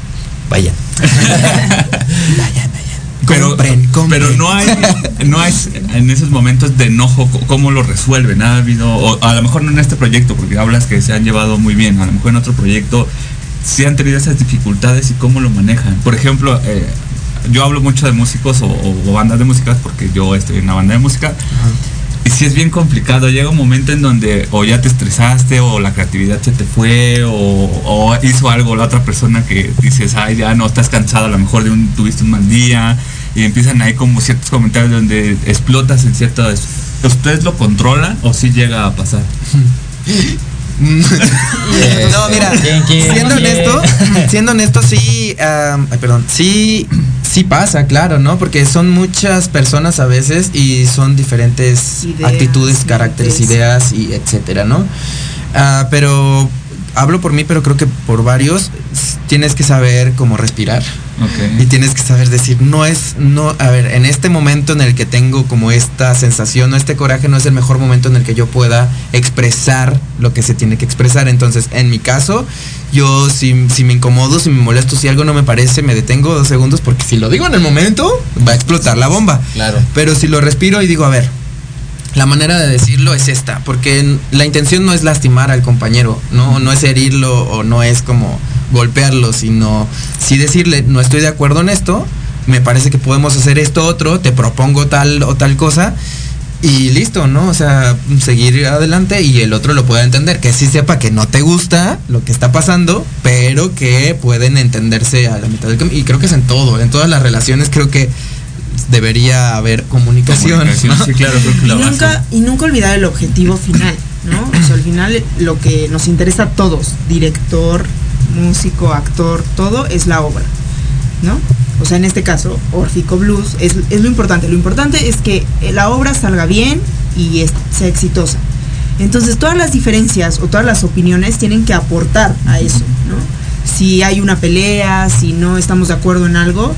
Vayan. Pero, Compren, compren. pero no hay, no hay en esos momentos de enojo, ¿cómo lo resuelven? ¿Ha habido, o a lo mejor no en este proyecto, porque hablas que se han llevado muy bien, a lo mejor en otro proyecto, sí han tenido esas dificultades y cómo lo manejan. Por ejemplo, eh, yo hablo mucho de músicos o, o bandas de músicas porque yo estoy en una banda de música. Y sí es bien complicado, llega un momento en donde o ya te estresaste o la creatividad se te fue o, o hizo algo la otra persona que dices, ay, ya no estás cansado, a lo mejor de un, tuviste un mal día y empiezan ahí como ciertos comentarios donde explotas en ciertas... ¿Ustedes lo controlan o sí llega a pasar? no, mira, ¿Quién, quién, siendo honesto, siendo honesto, sí, ay, perdón, sí, sí pasa, claro, ¿no? Porque son muchas personas a veces y son diferentes Ideas, actitudes, caracteres, ideas y etcétera, ¿no? Ah, pero hablo por mí, pero creo que por varios tienes que saber cómo respirar. Y tienes que saber decir, no es, no, a ver, en este momento en el que tengo como esta sensación o este coraje, no es el mejor momento en el que yo pueda expresar lo que se tiene que expresar. Entonces, en mi caso, yo si, si me incomodo, si me molesto, si algo no me parece, me detengo dos segundos porque si lo digo en el momento, va a explotar la bomba. Claro. Pero si lo respiro y digo, a ver, la manera de decirlo es esta, porque la intención no es lastimar al compañero, no, no es herirlo o no es como golpearlo, sino sí decirle, no estoy de acuerdo en esto, me parece que podemos hacer esto otro, te propongo tal o tal cosa. Y listo, ¿no? O sea, seguir adelante y el otro lo pueda entender, que sí sepa que no te gusta lo que está pasando, pero que pueden entenderse a la mitad del camino. Y creo que es en todo, en todas las relaciones creo que debería haber comunicación. Comunicación, ¿no? Sí, claro, creo que y la base. nunca, y nunca olvidar el objetivo final, ¿no? O sea, al final lo que nos interesa a todos, director, músico, actor, todo es la obra, ¿no? O sea, en este caso, Orfico Blues es, es lo importante. Lo importante es que la obra salga bien y es- sea exitosa. Entonces, todas las diferencias o todas las opiniones tienen que aportar a eso, ¿no? Si hay una pelea, si no estamos de acuerdo en algo,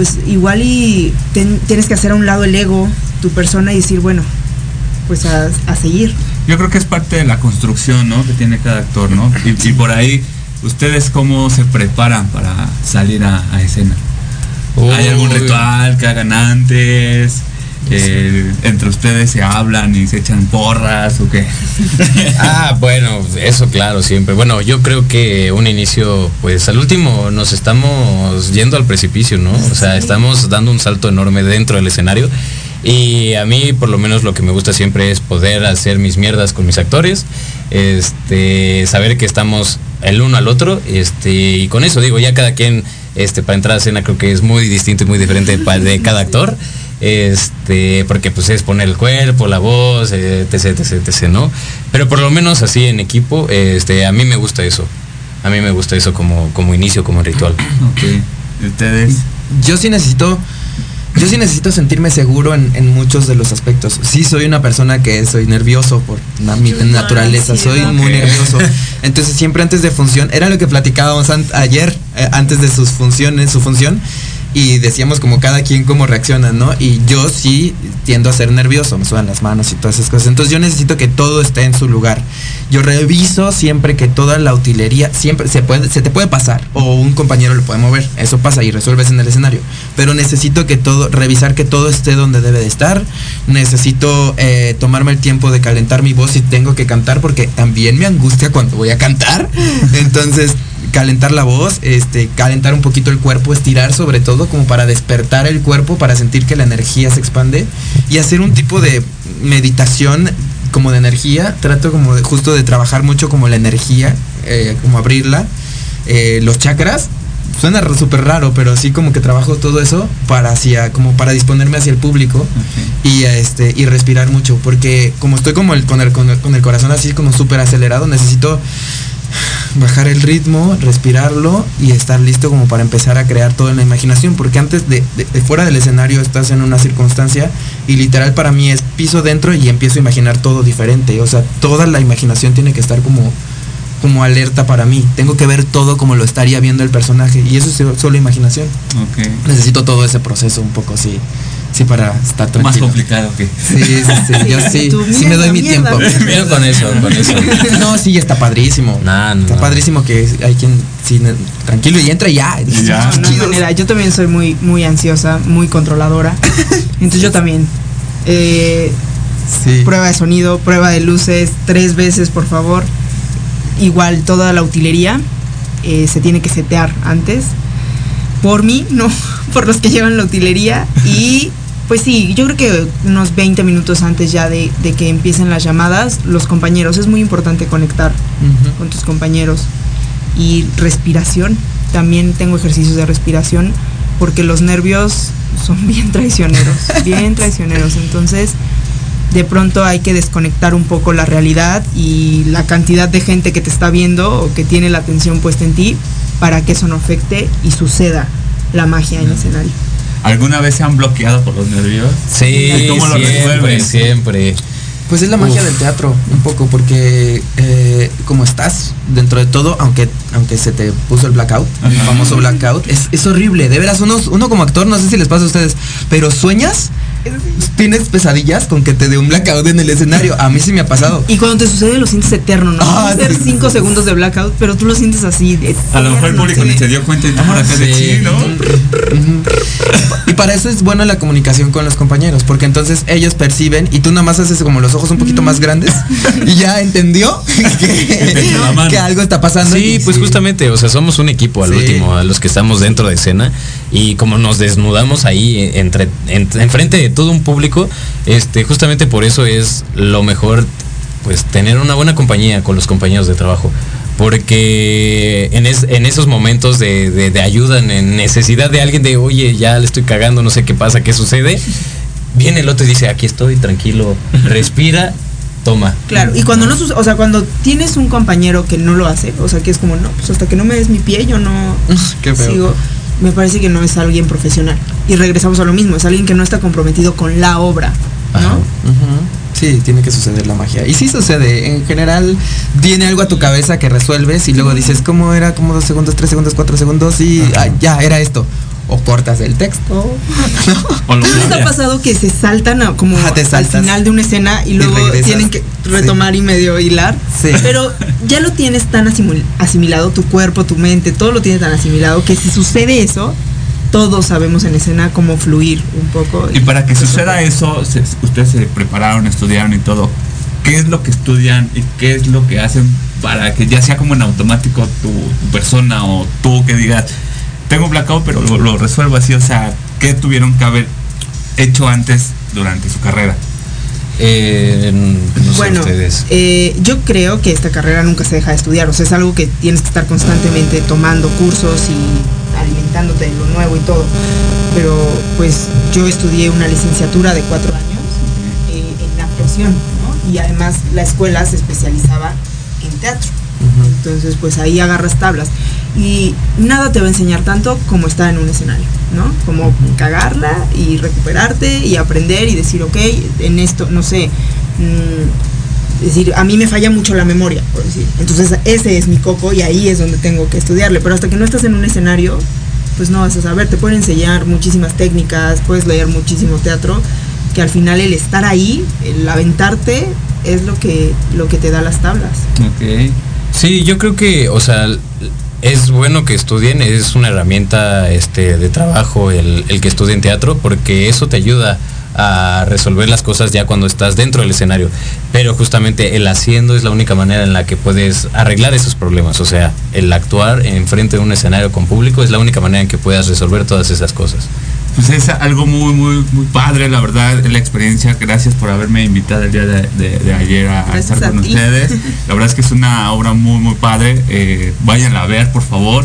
pues igual y ten- tienes que hacer a un lado el ego, tu persona y decir, bueno, pues a, a seguir. Yo creo que es parte de la construcción, ¿no? Que tiene cada actor, ¿no? Y, y por ahí, ¿ustedes cómo se preparan para salir a, a escena? ¿Hay algún ritual que hagan antes? Eh, ¿Entre ustedes se hablan y se echan porras o qué? Ah, bueno, eso claro, siempre. Bueno, yo creo que un inicio, pues al último nos estamos yendo al precipicio, ¿no? O sea, estamos dando un salto enorme dentro del escenario. Y a mí, por lo menos, lo que me gusta siempre es poder hacer mis mierdas con mis actores. Este, saber que estamos el uno al otro. Este, y con eso digo, ya cada quien, este, para entrar a escena creo que es muy distinto y muy diferente de cada actor. Este, porque pues es poner el cuerpo, la voz, eh, etc, etc, etc, ¿no? Pero por lo menos así en equipo, este, a mí me gusta eso. A mí me gusta eso como, como inicio, como ritual. Ok. ¿Y ustedes? Yo sí necesito, yo sí necesito sentirme seguro en, en muchos de los aspectos. Sí soy una persona que soy nervioso por na- mi Yo naturaleza, soy muy nervioso. Entonces siempre antes de función, era lo que platicábamos an- ayer, eh, antes de sus funciones, su función. Y decíamos como cada quien cómo reacciona, ¿no? Y yo sí tiendo a ser nervioso, me sudan las manos y todas esas cosas. Entonces yo necesito que todo esté en su lugar. Yo reviso siempre que toda la utilería, siempre se puede, se te puede pasar, o un compañero lo puede mover, eso pasa y resuelves en el escenario. Pero necesito que todo, revisar que todo esté donde debe de estar. Necesito eh, tomarme el tiempo de calentar mi voz si tengo que cantar, porque también me angustia cuando voy a cantar. Entonces, calentar la voz, este, calentar un poquito el cuerpo, estirar sobre todo como para despertar el cuerpo, para sentir que la energía se expande y hacer un tipo de meditación como de energía, trato como de, justo de trabajar mucho como la energía, eh, como abrirla, eh, los chakras. Suena súper raro, pero sí como que trabajo todo eso para hacia, como para disponerme hacia el público y este y respirar mucho, porque como estoy como el, con, el, con, el, con el corazón así como súper acelerado, necesito bajar el ritmo, respirarlo y estar listo como para empezar a crear todo en la imaginación, porque antes de, de- de fuera del escenario estás en una circunstancia y literal para mí es piso dentro y empiezo a imaginar todo diferente, o sea, toda la imaginación tiene que estar como como alerta para mí, tengo que ver todo como lo estaría viendo el personaje y eso es solo imaginación. Necesito todo ese proceso un poco así, sí para estar tranquilo. Más complicado que. Sí, sí, sí, yo sí, Tú, sí me doy mi mierda, tiempo. mierda. Con eso, con eso. No, sí, está padrísimo. Nah, no, está no. padrísimo que hay quien sí, tranquilo y entra y ya. y dices, ya. "Ah, No, no hay chido". manera. Yo también soy muy, muy ansiosa, muy controladora. Entonces yo también. Eh, Sí. prueba de sonido, prueba de luces, tres veces por favor. Igual toda la utilería eh, se tiene que setear antes. Por mí, no por los que llevan la utilería. Y pues sí, yo creo que unos 20 minutos antes ya de, de que empiecen las llamadas, los compañeros, es muy importante conectar con tus compañeros. Y respiración, también tengo ejercicios de respiración porque los nervios son bien traicioneros, bien traicioneros. Entonces, de pronto hay que desconectar un poco la realidad y la cantidad de gente que te está viendo o que tiene la atención puesta en ti para que eso no afecte y suceda la magia en el escenario. ¿Alguna vez se han bloqueado por los nervios? Sí, ¿Y cómo lo siempre, resuelves? siempre. Pues es la magia Uf. del teatro, un poco, porque eh, como estás dentro de todo, aunque aunque se te puso el blackout, el famoso blackout, es, es horrible. De veras, uno, uno como actor, no sé si les pasa a ustedes, pero sueñas, tienes pesadillas con que te dé un blackout en el escenario. A mí sí me ha pasado. Y cuando te sucede lo sientes eterno, ¿no? Ah, Puede ser sí. cinco segundos de blackout, pero tú lo sientes así. A lo mejor el público sí. ni se dio cuenta y tú por acá de sí. Ujú. Y para eso es bueno la comunicación con los compañeros, porque entonces ellos perciben y tú nada más haces como los ojos un poquito más grandes y ya entendió que, algo está pasando. Sí, y pues justamente, o sea, somos un equipo al Sí. último, a los que estamos dentro de escena y como nos desnudamos ahí eh, entre en, enfrente de todo un público, este justamente por eso es lo mejor pues tener una buena compañía con los compañeros de trabajo. Porque en, es- en esos momentos de, de- de ayuda, en necesidad de alguien de, oye, ya le estoy cagando, no sé qué pasa, qué sucede, viene el otro y dice, aquí estoy, tranquilo, respira, toma. Claro, y cuando no o sea, cuando tienes un compañero que no lo hace, o sea, que es como, no, pues hasta que no me des mi pie, yo no Qué feo. sigo, me parece que no es alguien profesional. Y regresamos a lo mismo, es alguien que no está comprometido con la obra, Ajá. ¿no? Sí, tiene que suceder la magia. Y sí sucede. En general, viene algo a tu cabeza que resuelves y luego dices, ¿cómo era? Como dos segundos, tres segundos, cuatro segundos y ah, ya, era esto. O cortas el texto. O lo ¿No les ha pasado que se saltan a- como Ajá, te al final de una escena y luego tienen que retomar y medio hilar? Sí. Pero ya lo tienes tan asimil- asimilado, tu cuerpo, tu mente, todo lo tienes tan asimilado que si sucede eso, todos sabemos en escena cómo fluir un poco. Y para que suceda eso, se- ustedes se prepararon, estudiaron y todo. ¿Qué es lo que estudian y qué es lo que hacen para que ya sea como en automático tu, tu persona o tú que digas, tengo un blackout, pero lo, lo resuelvo así? O sea, ¿qué tuvieron que haber hecho antes durante su carrera? Eh, no sé bueno, ustedes. eh, yo creo que esta carrera nunca se deja de estudiar, o sea, es algo que tienes que estar constantemente tomando cursos y alimentándote de lo nuevo y todo. Pero pues yo estudié una licenciatura de cuatro años eh, en actuación, ¿no? Y además la escuela se especializaba en teatro. Entonces, pues ahí agarras tablas. Y nada te va a enseñar tanto como estar en un escenario, ¿no? Como cagarla y recuperarte y aprender y decir, ok, en esto, no sé. mm, decir, a mí me falla mucho la memoria, por decir. Entonces, ese es mi coco y ahí es donde tengo que estudiarle. Pero hasta que no estás en un escenario, pues no vas a saber. Te pueden enseñar muchísimas técnicas, puedes leer muchísimo teatro, que al final el estar ahí, el aventarte, es lo que, lo que te da las tablas. Ok. Sí, yo creo que, o sea, es bueno que estudien, es una herramienta este, de trabajo el, el que estudien teatro, porque eso te ayuda a resolver las cosas ya cuando estás dentro del escenario. Pero justamente el haciendo es la única manera en la que puedes arreglar esos problemas. O sea, el actuar enfrente de un escenario con público es la única manera en que puedas resolver todas esas cosas. Pues es algo muy, muy, muy padre, la verdad, la experiencia. Gracias por haberme invitado el día de, de- de ayer a, Gracias estar a con ti. ustedes. La verdad es que es una obra muy, muy padre. Eh, váyanla a ver, por favor,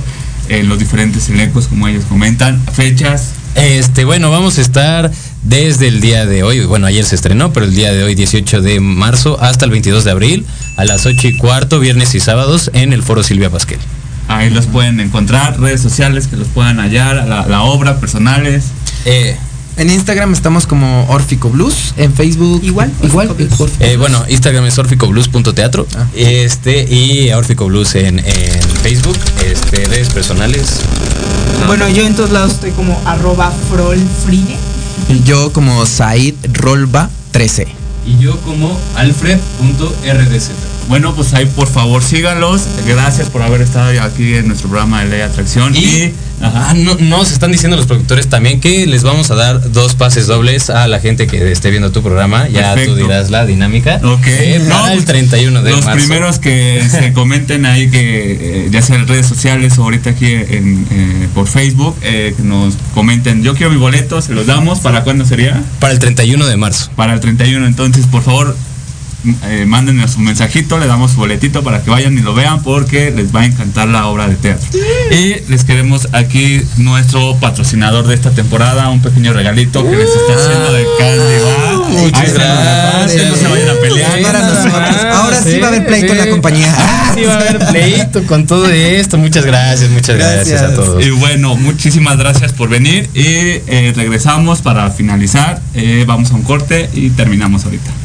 en los diferentes elencos, como ellos comentan. Fechas, Este, bueno, vamos a estar desde el día de hoy, bueno, ayer se estrenó, pero el día de hoy, 18 de marzo, hasta el 22 de abril, a las 8 y cuarto, viernes y sábados, en el Foro Silvia Pasquel. Ahí los pueden encontrar, redes sociales que los puedan hallar, la, la obra, personales. Eh, En Instagram estamos como Orfico Blues, en Facebook Igual, igual. Orfico eh, bueno, Instagram es orficoblues.teatro, Ah. este, y Orfico Blues en, en Facebook, este, redes personales. Bueno, yo en todos lados estoy como arroba frolfrine. Y yo como Said Rolba 13. Y yo como alfred.rdz. Bueno, pues ahí por favor síganlos. Gracias por haber estado aquí en nuestro programa de Ley de Atracción. Y, Y, ajá. ah, no, nos están diciendo los productores también que les vamos a dar dos pases dobles a la gente que esté viendo tu programa. Ya Perfecto. tú dirás la dinámica. Ok. Eh, No, para el pues, 31 de Los marzo. primeros que se comenten ahí, que eh, ya sea en redes sociales o ahorita aquí en, eh, por Facebook, eh, que nos comenten, yo quiero mi boleto, se los damos. ¿Para cuándo sería? Para el 31 de marzo. Para el 31. Entonces, por favor, eh, mándenos su mensajito, le damos su boletito para que vayan y lo vean porque les va a encantar la obra de teatro. Y les queremos aquí nuestro patrocinador de esta temporada, un pequeño regalito que les está haciendo de Candy Bar. Muchas gracias. no se vayan a pelear. Para nosotros. Ahora sí va a haber pleito en la compañía. Ah, sí va a haber pleito con todo esto. Muchas gracias, muchas gracias, Gracias. a todos. Y bueno, muchísimas gracias por venir y eh, regresamos para finalizar. Eh, vamos a un corte y terminamos ahorita.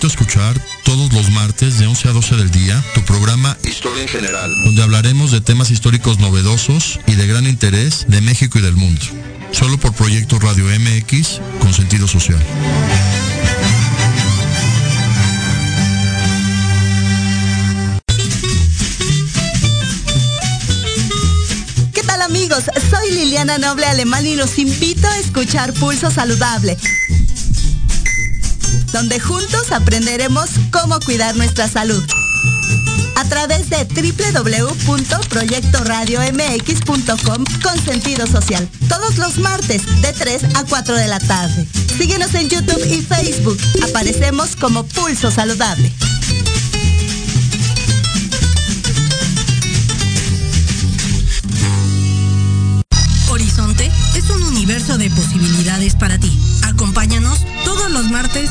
Invito a escuchar todos los martes de 11 a 12 del día tu programa Historia en General, donde hablaremos de temas históricos novedosos y de gran interés de México y del mundo. Solo por Proyecto Radio MX con sentido social. ¿Qué tal amigos? Soy Liliana Noble Alemán y los invito a escuchar Pulso Saludable, donde juntos aprenderemos cómo cuidar nuestra salud. A través de www.proyectoradiomx.com con sentido social. Todos los martes de 3 a 4 de la tarde. Síguenos en YouTube y Facebook. Aparecemos como Pulso Saludable. Horizonte es un universo de posibilidades para ti. Acompáñanos todos los martes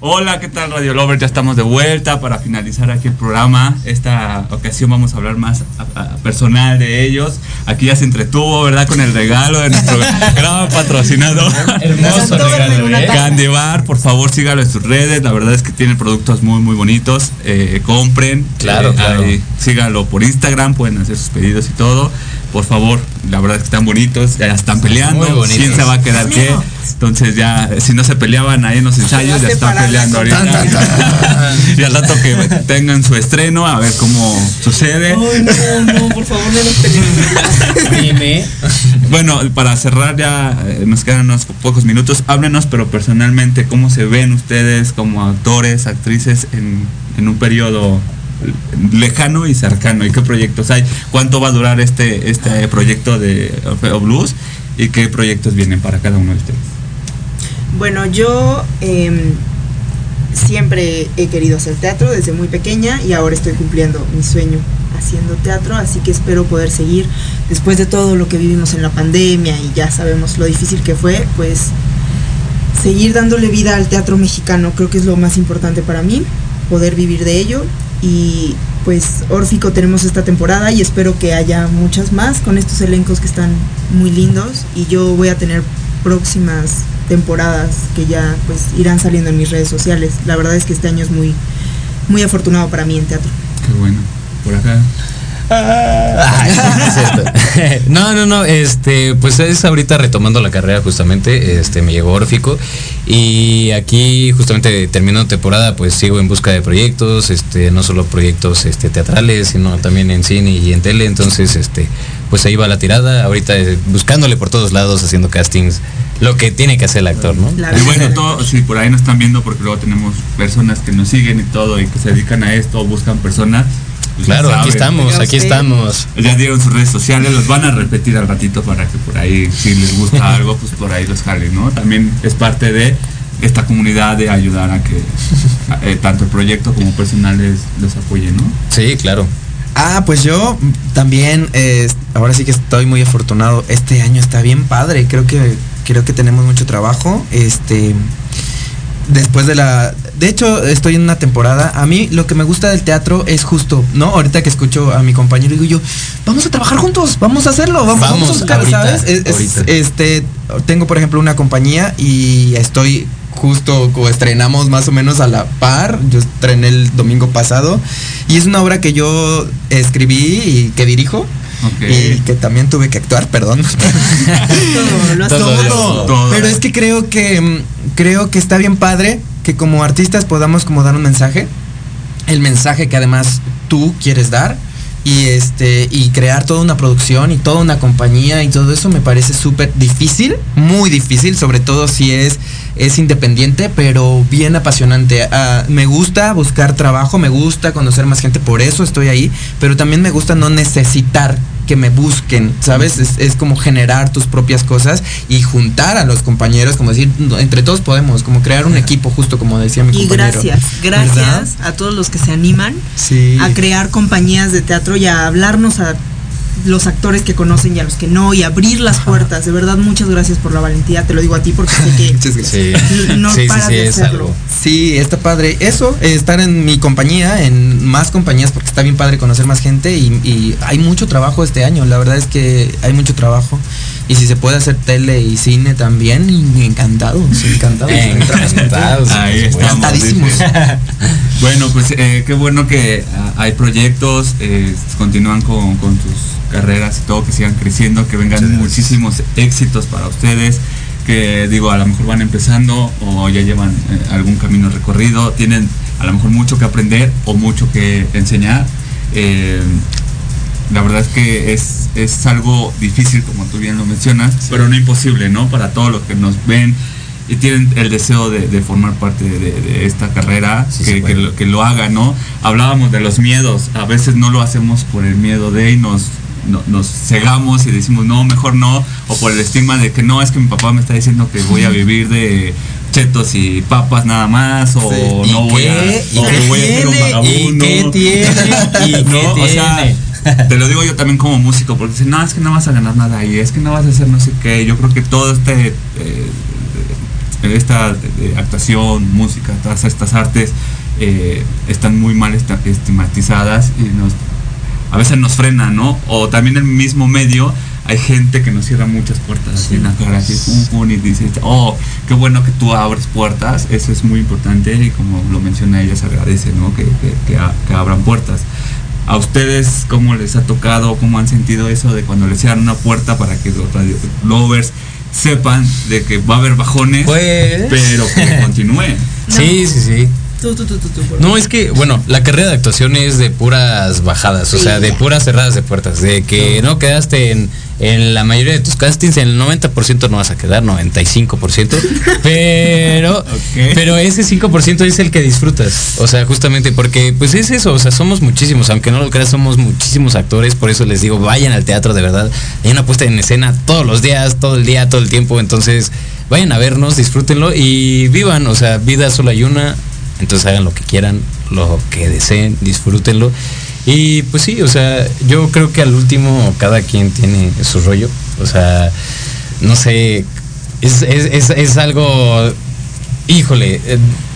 Hola, ¿qué tal Radio Lover? Ya estamos de vuelta para finalizar aquí el programa. Esta ocasión vamos a hablar más a- a- personal de ellos. Aquí ya se entretuvo, ¿verdad? Con el regalo de nuestro gran patrocinador. Hermoso regalo, ¿eh? Candy Bar, por favor sígalo en sus redes. La verdad es que tiene productos muy, muy bonitos. Eh, compren. Claro, Eh, claro. ahí, sígalo por Instagram, pueden hacer sus pedidos y todo. Por favor, la verdad es que están bonitos, ya están peleando, quién se va a quedar qué. Entonces ya, si no se peleaban ahí en los ensayos, ya están peleando ahorita. y al rato que tengan su estreno, a ver cómo sucede. no, no, por favor, no nos. Bueno, para cerrar ya, eh, nos quedan unos pocos minutos. Háblenos, pero personalmente, ¿cómo se ven ustedes como actores, actrices en, en un periodo lejano y cercano? ¿Y qué proyectos hay? ¿Cuánto va a durar este, este proyecto de Orfeo Blues? ¿Y qué proyectos vienen para cada uno de ustedes? Bueno, yo em, siempre he querido hacer teatro desde muy pequeña y ahora estoy cumpliendo mi sueño haciendo teatro, así que espero poder seguir después de todo lo que vivimos en la pandemia y ya sabemos lo difícil que fue, pues seguir dándole vida al teatro mexicano, creo que es lo más importante para mí, poder vivir de ello y pues Órfico tenemos esta temporada y espero que haya muchas más con estos elencos que están muy lindos y yo voy a tener próximas temporadas que ya pues irán saliendo en mis redes sociales. La verdad es que este año es muy muy afortunado para mí en teatro. Qué bueno. Por acá. Ay, no, no, no, este, pues es ahorita retomando la carrera justamente, este, me llegó Órfico y aquí justamente terminando temporada, pues sigo en busca de proyectos, este, no solo proyectos este, teatrales, sino también en cine y en tele, entonces, este, pues ahí va la tirada, ahorita eh, buscándole por todos lados, haciendo castings, lo que tiene que hacer el actor, ¿no? Y bueno, todo, si por ahí nos están viendo, porque luego tenemos personas que nos siguen y todo, y que se dedican a esto, buscan personas. Pues Claro, aquí estamos, aquí estamos. Ya dieron sus redes sociales, los van a repetir al ratito para que por ahí, si les gusta algo, pues por ahí los jalen, ¿no? También es parte de esta comunidad de ayudar a que eh, tanto el proyecto como personales los apoyen, ¿no? Sí, claro. Ah, pues yo también, eh, ahora sí que estoy muy afortunado. Este año está bien padre. Creo que creo que tenemos mucho trabajo. Este, después de la, de hecho estoy en una temporada. A mí lo que me gusta del teatro es justo, ¿no? Ahorita que escucho a mi compañero digo yo, vamos a trabajar juntos, vamos a hacerlo, vamos, vamos Vamos, a buscar, ahorita, ¿sabes? Es- este, tengo por ejemplo una compañía y estoy justo como estrenamos más o menos a la par. Yo estrené el domingo pasado y es una obra que yo escribí y que dirijo. Y que también tuve que actuar, perdón. Todo, lo has Todo, todo. todo. Todo. Pero es que creo que mm, creo que está bien padre que como artistas podamos como dar un mensaje, el mensaje que además tú quieres dar y este y crear toda una producción y toda una compañía y todo eso me parece súper difícil, muy difícil, sobre todo si es es independiente, pero bien apasionante. Ah, me gusta buscar trabajo, me gusta conocer más gente, por eso estoy ahí, pero también me gusta no necesitar que me busquen, ¿sabes? Es, es como generar tus propias cosas y juntar a los compañeros, como decir, entre todos podemos, como crear un equipo, justo como decía mi Y compañero. gracias, gracias ¿Verdad? a todos los que se animan Sí. a crear compañías de teatro y a hablarnos a los actores que conocen y a los que no y abrir las puertas. De verdad, muchas gracias por la valentía. Te lo digo a ti porque sé que. Sí, no sí, paras sí, de es hacerlo. algo. Sí, está padre. Eso, eh, estar en mi compañía, en más compañías, porque está bien padre conocer más gente y, y hay mucho trabajo este año. La verdad es que hay mucho trabajo. Y si se puede hacer tele y cine también. Encantados. Ahí estamos. Encantadísimos. Bueno, pues eh, qué bueno que ah, hay proyectos, eh, continúan con, con sus carreras y todo, que sigan creciendo, que vengan muchísimos éxitos para ustedes, que digo, a lo mejor van empezando o ya llevan eh, algún camino recorrido, tienen a lo mejor mucho que aprender o mucho que enseñar. Eh, la verdad es que es, es algo difícil, como tú bien lo mencionas, pero no imposible, ¿no? Para todos los que nos ven y tienen el deseo de, de formar parte de, de esta carrera, Sí, que, que lo, que lo hagan, ¿no? Hablábamos de los miedos, a veces no lo hacemos por el miedo de y nos, no- nos cegamos y decimos, no, mejor no, o por el estigma de que no, es que mi papá me está diciendo que voy a vivir de chetos y papas nada más, o Sí. no ¿Y voy a? ¿Y o qué voy a ser un tiene? vagabundo. ¿Y qué tiene? ¿Y qué ¿no? O sea, tiene? te lo digo yo también como músico, porque dicen, no, es que no vas a ganar nada ahí, es que no vas a hacer no sé qué. Yo creo que todo este, eh, esta eh, actuación, música, todas estas artes eh, están muy mal estigmatizadas y nos, a veces nos frenan, ¿no? O también el mismo medio hay gente que nos cierra muchas puertas así en la cara, así, pum, pum, y dices, oh, qué bueno que tú abres puertas, eso es muy importante y como lo menciona ella, se agradece, ¿no? Que, que- que a- que abran puertas ¿A ustedes cómo les ha tocado, cómo han sentido eso de cuando les cierran una puerta para que los radio lovers sepan de que va a haber bajones, Pues- pero que continúen? Sí, sí, sí. Tú, tú, tú, tú, tú. por No, es que, bueno, la carrera de actuación es de puras bajadas, o sea, de puras cerradas de puertas, de que no. quedaste en, en la mayoría de tus castings, en el 90% no vas a quedar, 95%, pero, pero ese 5% es el que disfrutas, o sea, justamente porque, pues es eso, o sea, somos muchísimos, aunque no lo creas, somos muchísimos actores, por eso les digo, vayan al teatro de verdad, hay una puesta en escena todos los días, todo el día, todo el tiempo, entonces vayan a vernos, disfrútenlo y vivan, o sea, vida solo hay una, entonces hagan lo que quieran, lo que deseen, disfrútenlo. Y pues sí, o sea, yo creo que al último cada quien tiene su rollo. O sea, no sé, es, es, es- es algo, híjole,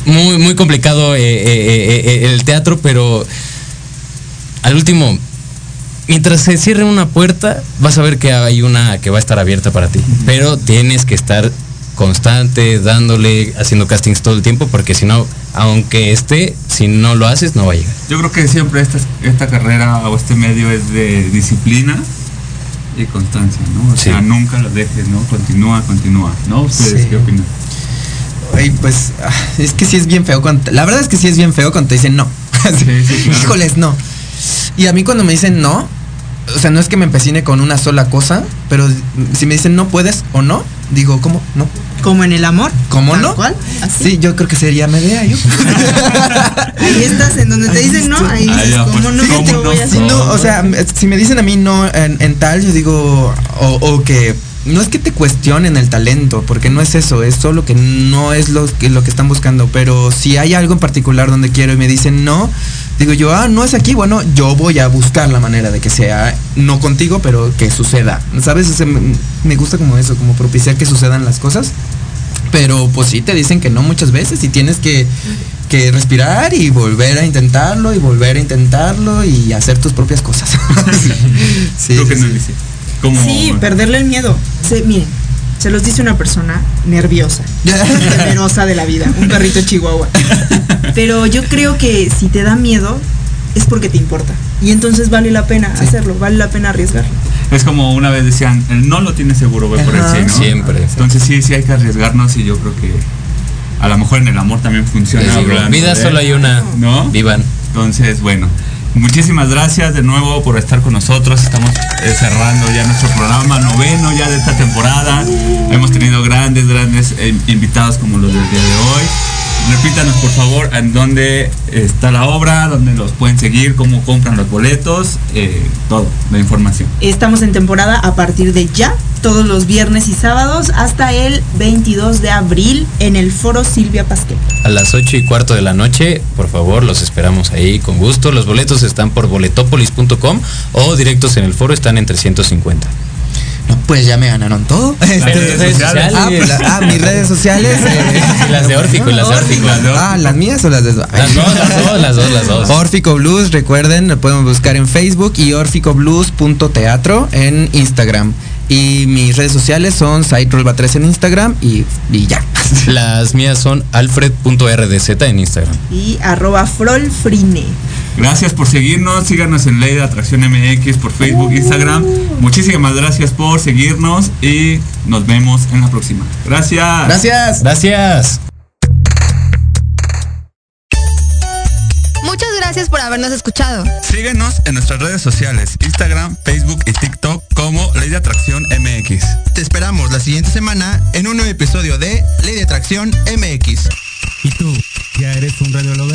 muy, muy complicado eh, eh, eh, el teatro, pero al último, mientras se cierre una puerta, vas a ver que hay una que va a estar abierta para ti. Pero tienes que estar constante, dándole, haciendo castings todo el tiempo, porque si no, aunque esté, si no lo haces, no va a llegar. Yo creo que siempre esta, esta carrera o este medio es de disciplina y constancia, ¿no? O Sí. sea, nunca lo dejes, ¿no? Continúa, continúa, ¿no? ¿Ustedes Sí. qué opinan? Ay, pues ah, es que sí es bien feo cuando, la verdad es que sí es bien feo cuando te dicen no. Sí, sí, claro. Híjoles, no. Y a mí cuando me dicen no, o sea, no es que me empecine con una sola cosa, pero si me dicen no puedes o no, digo, ¿cómo? No. Como en el amor. ¿Cómo no? cual. Sí, yo creo que sería Medea yo. Ahí estás, en donde te Ahí dicen no, ahí Ah, dices, ¿cómo pues, no? ¿cómo te no? voy a hacer? no, o sea, si me dicen a mí no en, en tal, yo digo, o, o que no es que te cuestionen el talento, porque no es eso, es solo que no es lo que, lo que están buscando, pero si hay algo en particular donde quiero y me dicen no, digo yo, ah, no es aquí, bueno, yo voy a buscar la manera de que sea, no contigo, pero que suceda, ¿sabes? O sea, me, gusta como eso, como propiciar que sucedan las cosas. Pero pues sí te dicen que no muchas veces y tienes que, que respirar y volver a intentarlo y volver a intentarlo y hacer tus propias cosas. sí, Creo que no sí. Como, Sí, perderle el miedo. Se, miren, se los dice una persona nerviosa, temerosa de la vida, un perrito chihuahua. Pero yo creo que si te da miedo es porque te importa. Y entonces vale la pena Sí. hacerlo, vale la pena arriesgarlo. Es como una vez decían, no lo tienes seguro, ve por el sí. Siempre. Entonces sí, sí hay que arriesgarnos y yo creo que a lo mejor en el amor también funciona. Hablando vida solo hay una, ¿No? vivan. Entonces, bueno, muchísimas gracias de nuevo por estar con nosotros. Estamos eh, cerrando ya nuestro programa noveno ya de esta temporada. Hemos tenido grandes, grandes eh, invitados como los del día de hoy. Repítanos por favor en dónde está la obra, dónde los pueden seguir, cómo compran los boletos, eh, todo, la información. Estamos en temporada a partir de ya, todos los viernes y sábados, hasta el 22 de abril en el foro Silvia Pasquel. A las 8 y cuarto de la noche, por favor, los esperamos ahí con gusto. Los boletos están por boletopolis.com o directos en el foro están en 350. No, pues ya me ganaron todo. redes Este, sociales. ah, pues ah, mis redes sociales. eh, Y las de Órfico y las de Órfico. Las de Órfico. Ah, las mías o las de Las dos, las dos, las dos, las dos. Órfico Blues, recuerden, lo pueden buscar en Facebook y órficoblues.teatro en Instagram. Y mis redes sociales son SiteRulba3 en Instagram y, y ya. Las mías son alfred.rdz en Instagram. Y arroba frolfrine. Gracias por seguirnos, síganos en Ley de Atracción MX por Facebook, Instagram. Muchísimas gracias por seguirnos y nos vemos en la próxima. Gracias. Gracias. Gracias. Muchas gracias por habernos escuchado. Síguenos en nuestras redes sociales, Instagram, Facebook y TikTok como Ley de Atracción MX. Te esperamos la siguiente semana en un nuevo episodio de Ley de Atracción MX. ¿Y tú? ¿Ya eres un radio lover?